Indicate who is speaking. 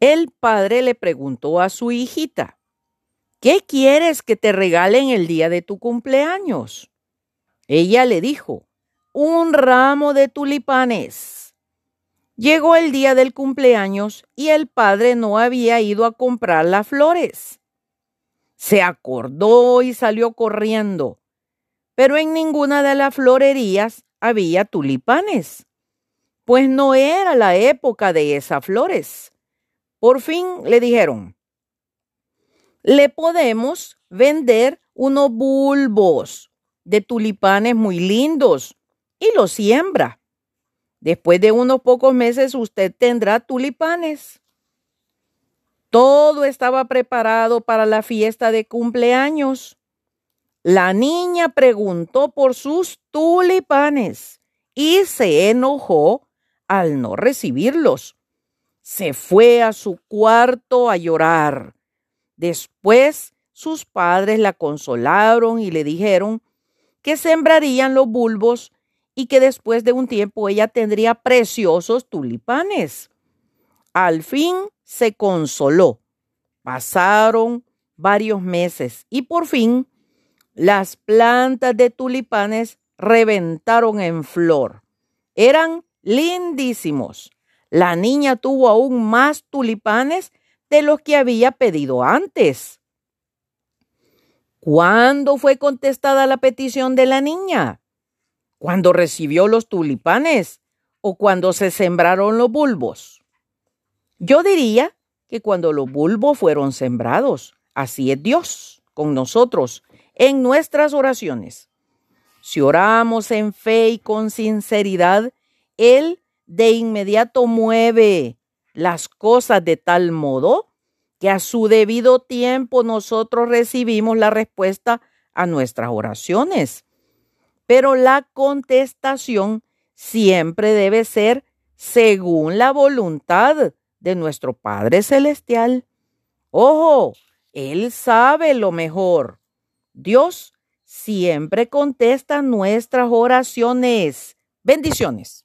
Speaker 1: El padre le preguntó a su hijita, ¿qué quieres que te regalen el día de tu cumpleaños? Ella le dijo, un ramo de tulipanes. Llegó el día del cumpleaños y el padre no había ido a comprar las flores. Se acordó y salió corriendo, pero en ninguna de las florerías había tulipanes, pues no era la época de esas flores. Por fin le dijeron, le podemos vender unos bulbos de tulipanes muy lindos y los siembra. Después de unos pocos meses usted tendrá tulipanes. Todo estaba preparado para la fiesta de cumpleaños. La niña preguntó por sus tulipanes y se enojó al no recibirlos. Se fue a su cuarto a llorar. Después sus padres la consolaron y le dijeron que sembrarían los bulbos y que después de un tiempo ella tendría preciosos tulipanes. Al fin se consoló. Pasaron varios meses y por fin las plantas de tulipanes reventaron en flor. Eran lindísimos. La niña tuvo aún más tulipanes de los que había pedido antes. ¿Cuándo fue contestada la petición de la niña? ¿Cuando recibió los tulipanes o cuando se sembraron los bulbos? Yo diría que cuando los bulbos fueron sembrados. Así es Dios con nosotros en nuestras oraciones. Si oramos en fe y con sinceridad, Él de inmediato mueve las cosas de tal modo que a su debido tiempo nosotros recibimos la respuesta a nuestras oraciones. Pero la contestación siempre debe ser según la voluntad de nuestro Padre Celestial. Ojo, Él sabe lo mejor. Dios siempre contesta nuestras oraciones. Bendiciones.